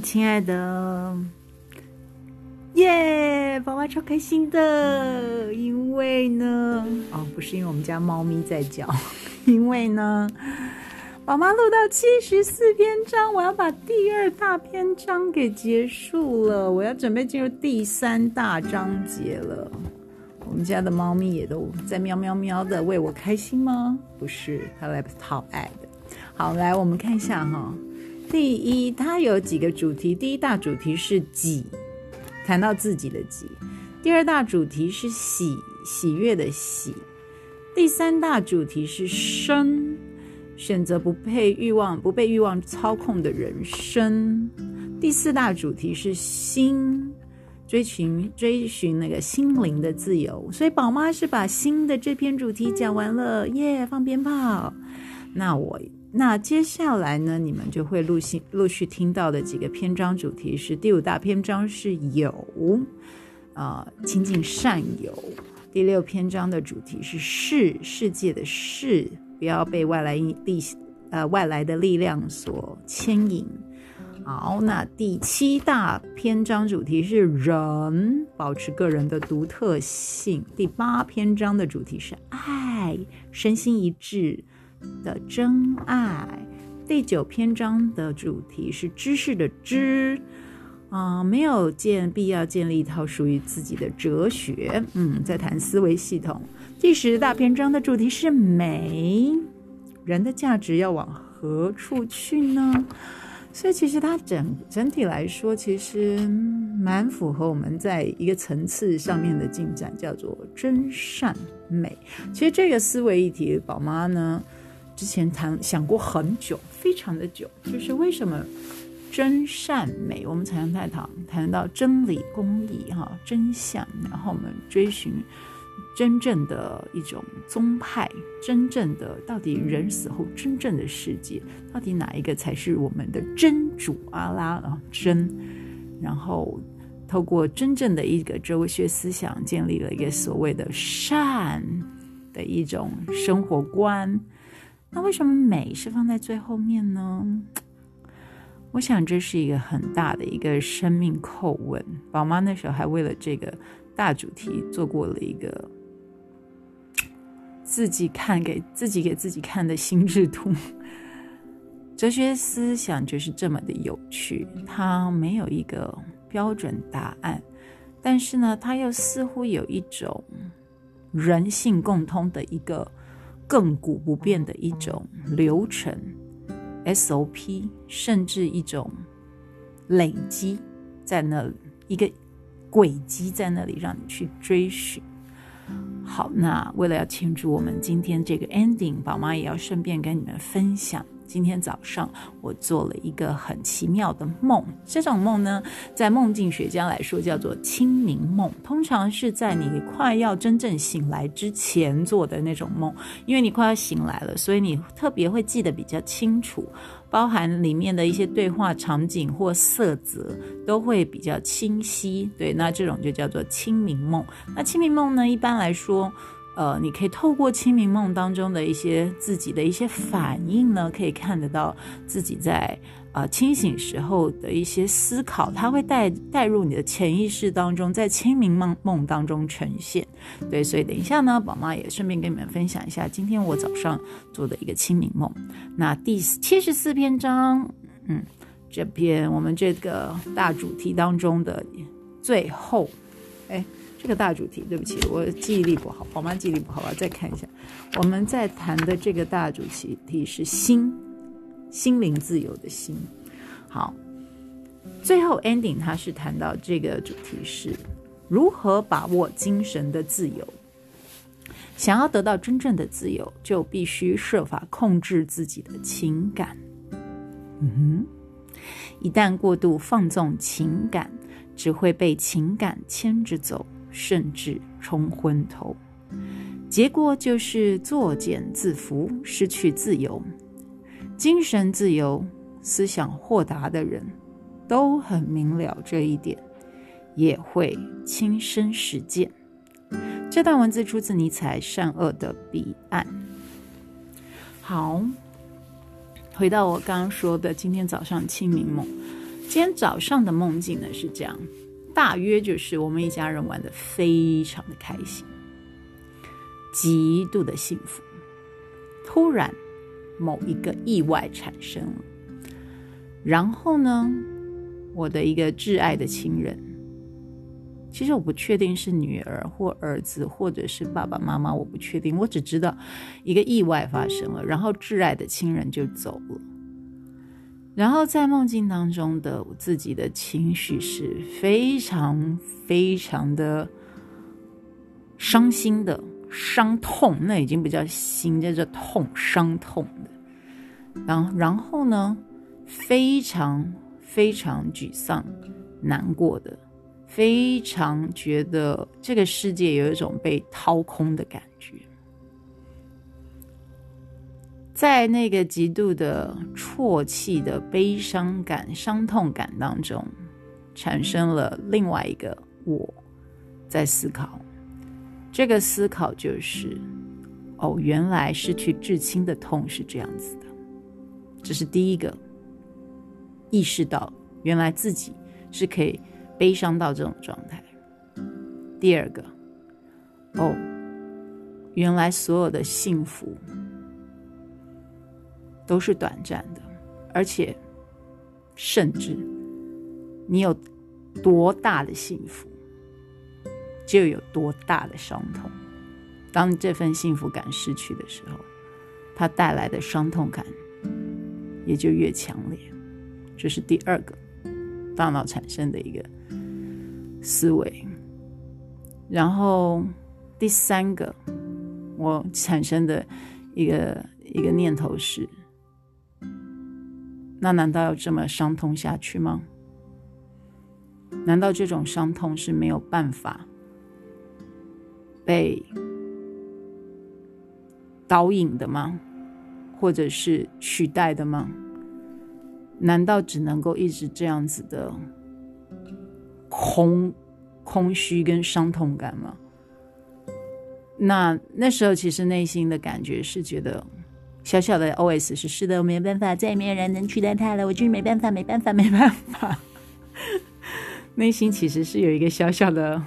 亲爱的，耶！宝宝超开心的，因为呢，哦，不是因为我们家猫咪在叫，因为呢，宝妈录到七十四篇章，我要把第二大篇章给结束了，我要准备进入第三大章节了。我们家的猫咪也都在喵喵喵的为我开心吗？不是，它来讨爱的。好，来我们看一下哈。第一，它有几个主题。第一大主题是己，谈到自己的己；第二大主题是喜，喜悦的喜；第三大主题是生，选择不被欲望、不被欲望操控的人生；第四大主题是心，追寻追寻那个心灵的自由。所以宝妈是把心的这篇主题讲完了，耶！放鞭炮。那我。那接下来呢，你们就会陆续陆续听到的几个篇章主题是：第五大篇章是有，啊，亲近善友；第六篇章的主题是世世界的世，不要被外来力呃外来的力量所牵引。好，那第七大篇章主题是人，保持个人的独特性。第八篇章的主题是爱，身心一致。的真爱，第九篇章的主题是知识的知，啊，没有建必要建立一套属于自己的哲学，嗯，在谈思维系统。第十大篇章的主题是美，人的价值要往何处去呢？所以其实它整整体来说，其实蛮符合我们在一个层次上面的进展，叫做真善美。其实这个思维议题，宝妈呢。之前谈想过很久，非常的久，就是为什么真善美，我们才能在谈谈到真理、公义、哈真相，然后我们追寻真正的一种宗派，真正的到底人死后真正的世界，到底哪一个才是我们的真主阿拉啊真？然后透过真正的一个哲学思想，建立了一个所谓的善的一种生活观。那为什么美是放在最后面呢？我想这是一个很大的一个生命叩问。宝妈那时候还为了这个大主题做过了一个自己看给自己给自己看的心智图。哲学思想就是这么的有趣，它没有一个标准答案，但是呢，它又似乎有一种人性共通的一个。亘古不变的一种流程，SOP，甚至一种累积在那里，一个轨迹在那里，让你去追寻。好，那为了要庆祝我们今天这个 ending，宝妈也要顺便跟你们分享。今天早上我做了一个很奇妙的梦，这种梦呢，在梦境学家来说叫做清明梦，通常是在你快要真正醒来之前做的那种梦，因为你快要醒来了，所以你特别会记得比较清楚，包含里面的一些对话场景或色泽都会比较清晰。对，那这种就叫做清明梦。那清明梦呢，一般来说。呃，你可以透过清明梦当中的一些自己的一些反应呢，可以看得到自己在呃清醒时候的一些思考，它会带带入你的潜意识当中，在清明梦梦当中呈现。对，所以等一下呢，宝妈也顺便跟你们分享一下今天我早上做的一个清明梦。那第七十四篇章，嗯，这篇我们这个大主题当中的最后，哎。这个大主题，对不起，我记忆力不好，宝妈记忆力不好，我要再看一下。我们在谈的这个大主题题是心，心灵自由的心。好，最后 ending 它是谈到这个主题是如何把握精神的自由。想要得到真正的自由，就必须设法控制自己的情感。嗯哼，一旦过度放纵情感，只会被情感牵着走。甚至冲昏头，结果就是作茧自缚，失去自由。精神自由、思想豁达的人都很明了这一点，也会亲身实践。这段文字出自尼采《善恶的彼岸》。好，回到我刚刚说的今天早上清明梦。今天早上的梦境呢是这样，大约就是我们一家人玩的非常的开心，极度的幸福。突然，某一个意外产生了，然后呢，我的一个挚爱的亲人，其实我不确定是女儿或儿子，或者是爸爸妈妈，我不确定。我只知道一个意外发生了，然后挚爱的亲人就走了。然后在梦境当中的我自己的情绪是非常非常的伤心的、伤痛，那已经不叫心，叫做痛、伤痛的。然后，然后呢，非常非常沮丧、难过的，非常觉得这个世界有一种被掏空的感觉。在那个极度的啜泣的悲伤感、伤痛感当中，产生了另外一个我在思考。这个思考就是：哦，原来失去至亲的痛是这样子的。这是第一个意识到，原来自己是可以悲伤到这种状态。第二个，哦，原来所有的幸福。都是短暂的，而且，甚至，你有多大的幸福，就有多大的伤痛。当这份幸福感失去的时候，它带来的伤痛感也就越强烈。这是第二个大脑产生的一个思维。然后第三个我产生的一个一个念头是。那难道要这么伤痛下去吗？难道这种伤痛是没有办法被导引的吗？或者是取代的吗？难道只能够一直这样子的空空虚跟伤痛感吗？那那时候其实内心的感觉是觉得。小小的 OS 是是的，我没办法，再也没有人能取代他了。我就是没办法，没办法，没办法。内心其实是有一个小小的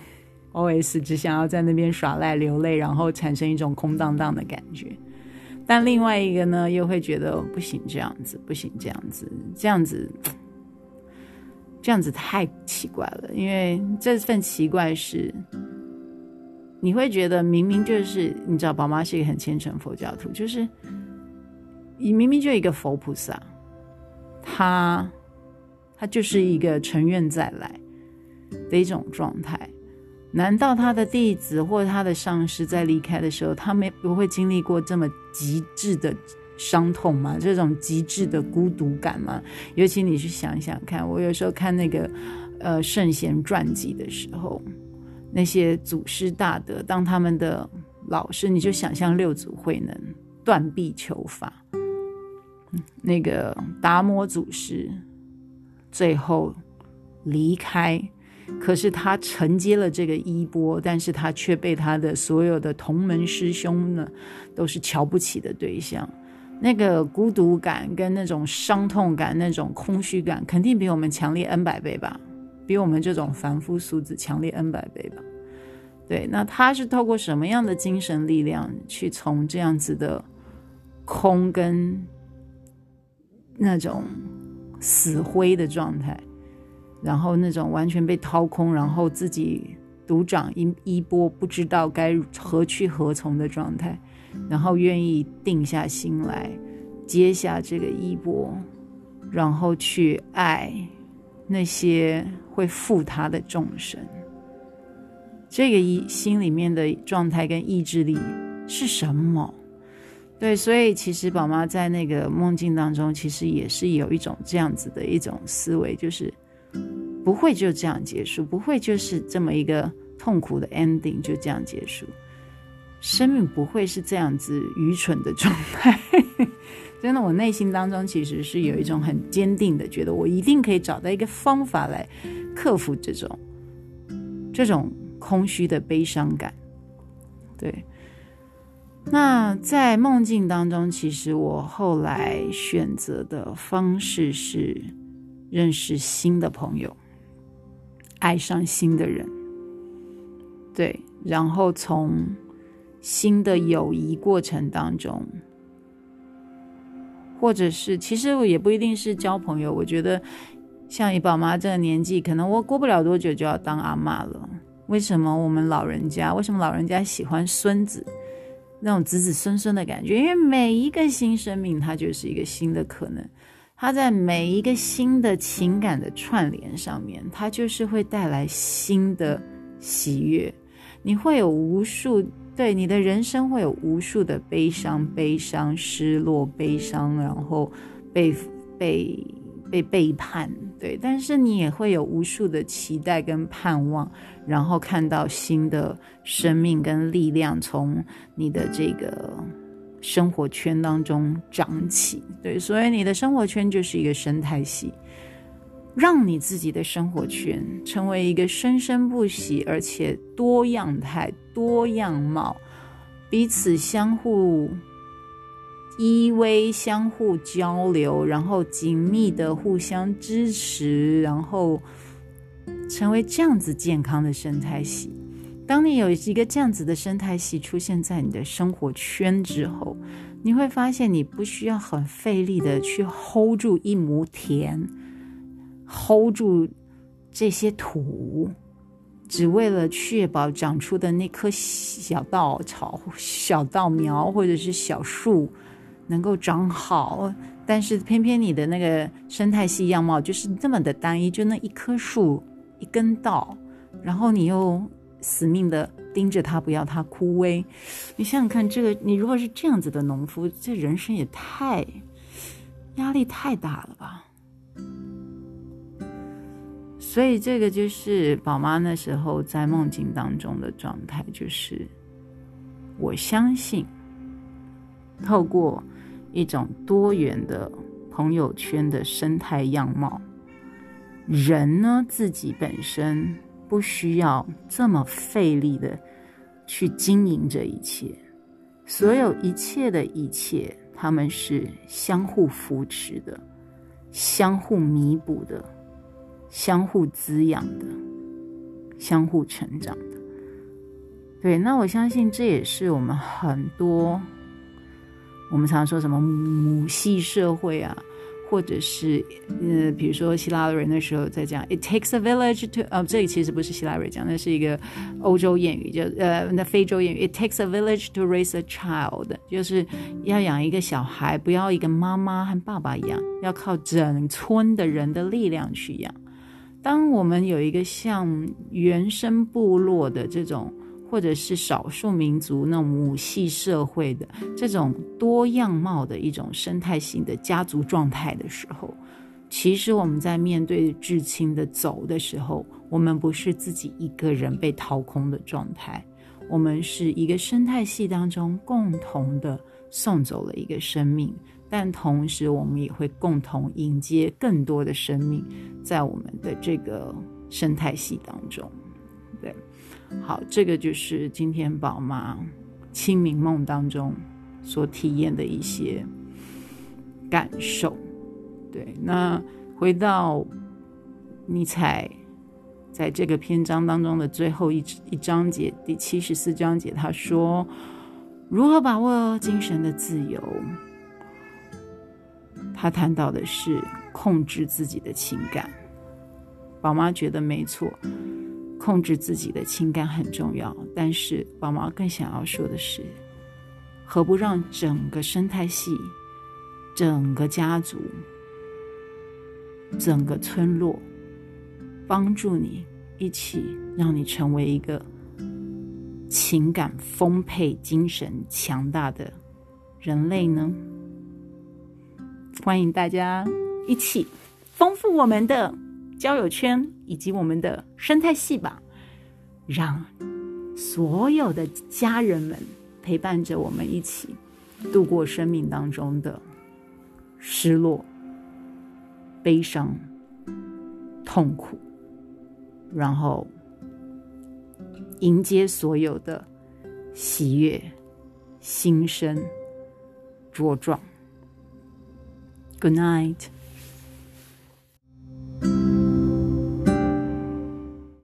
OS，只想要在那边耍赖流泪，然后产生一种空荡荡的感觉。但另外一个呢，又会觉得不行，这样子不行，这样子，这样子，这样子太奇怪了。因为这份奇怪是，你会觉得明明就是你知道，宝妈是一个很虔诚佛教徒，就是。你明明就一个佛菩萨，他他就是一个成愿再来的一种状态。难道他的弟子或他的上师在离开的时候，他没不会经历过这么极致的伤痛吗？这种极致的孤独感吗？尤其你去想想看，我有时候看那个呃圣贤传记的时候，那些祖师大德当他们的老师，你就想象六祖慧能断臂求法。那个达摩祖师最后离开，可是他承接了这个衣钵，但是他却被他的所有的同门师兄呢，都是瞧不起的对象。那个孤独感跟那种伤痛感、那种空虚感，肯定比我们强烈 N 百倍吧，比我们这种凡夫俗子强烈 N 百倍吧。对，那他是透过什么样的精神力量，去从这样子的空跟那种死灰的状态，然后那种完全被掏空，然后自己独掌一衣钵，不知道该何去何从的状态，然后愿意定下心来接下这个衣钵，然后去爱那些会负他的众生。这个一心里面的状态跟意志力是什么？对，所以其实宝妈在那个梦境当中，其实也是有一种这样子的一种思维，就是不会就这样结束，不会就是这么一个痛苦的 ending 就这样结束，生命不会是这样子愚蠢的状态。真的，我内心当中其实是有一种很坚定的，觉得我一定可以找到一个方法来克服这种这种空虚的悲伤感。对。那在梦境当中，其实我后来选择的方式是认识新的朋友，爱上新的人，对，然后从新的友谊过程当中，或者是其实我也不一定是交朋友，我觉得像你宝妈这个年纪，可能我过不了多久就要当阿妈了。为什么我们老人家？为什么老人家喜欢孙子？那种子子孙孙的感觉，因为每一个新生命，它就是一个新的可能。它在每一个新的情感的串联上面，它就是会带来新的喜悦。你会有无数对你的人生会有无数的悲伤、悲伤、失落、悲伤，然后被被被背叛，对。但是你也会有无数的期待跟盼望。然后看到新的生命跟力量从你的这个生活圈当中长起，对，所以你的生活圈就是一个生态系，让你自己的生活圈成为一个生生不息而且多样态、多样貌，彼此相互依偎、相互交流，然后紧密的互相支持，然后。成为这样子健康的生态系，当你有一个这样子的生态系出现在你的生活圈之后，你会发现你不需要很费力的去 hold 住一亩田，hold 住这些土，只为了确保长出的那棵小稻草、小稻苗或者是小树能够长好。但是偏偏你的那个生态系样貌就是这么的单一，就那一棵树。一根稻，然后你又死命的盯着它，不要它枯萎。你想想看，这个你如果是这样子的农夫，这人生也太压力太大了吧？所以这个就是宝妈那时候在梦境当中的状态，就是我相信，透过一种多元的朋友圈的生态样貌。人呢，自己本身不需要这么费力的去经营这一切，所有一切的一切，他们是相互扶持的、相互弥补的、相互滋养的、相互成长的。对，那我相信这也是我们很多我们常说什么母系社会啊。或者是，呃，比如说希腊人那时候在讲，it takes a village to，呃，这里其实不是希腊人讲，那是一个欧洲谚语，就呃，那非洲谚语，it takes a village to raise a child，就是要养一个小孩，不要一个妈妈和爸爸养，要靠整村的人的力量去养。当我们有一个像原生部落的这种。或者是少数民族那种母系社会的这种多样貌的一种生态性的家族状态的时候，其实我们在面对至亲的走的时候，我们不是自己一个人被掏空的状态，我们是一个生态系当中共同的送走了一个生命，但同时我们也会共同迎接更多的生命在我们的这个生态系当中，对。好，这个就是今天宝妈清明梦当中所体验的一些感受。对，那回到尼采在这个篇章当中的最后一一章节，第七十四章节，他说：“如何把握精神的自由？”他谈到的是控制自己的情感。宝妈觉得没错。控制自己的情感很重要，但是宝妈更想要说的是，何不让整个生态系、整个家族、整个村落帮助你一起，让你成为一个情感丰沛、精神强大的人类呢？欢迎大家一起丰富我们的。交友圈以及我们的生态系吧，让所有的家人们陪伴着我们一起度过生命当中的失落、悲伤、痛苦，然后迎接所有的喜悦、新生、茁壮。Good night。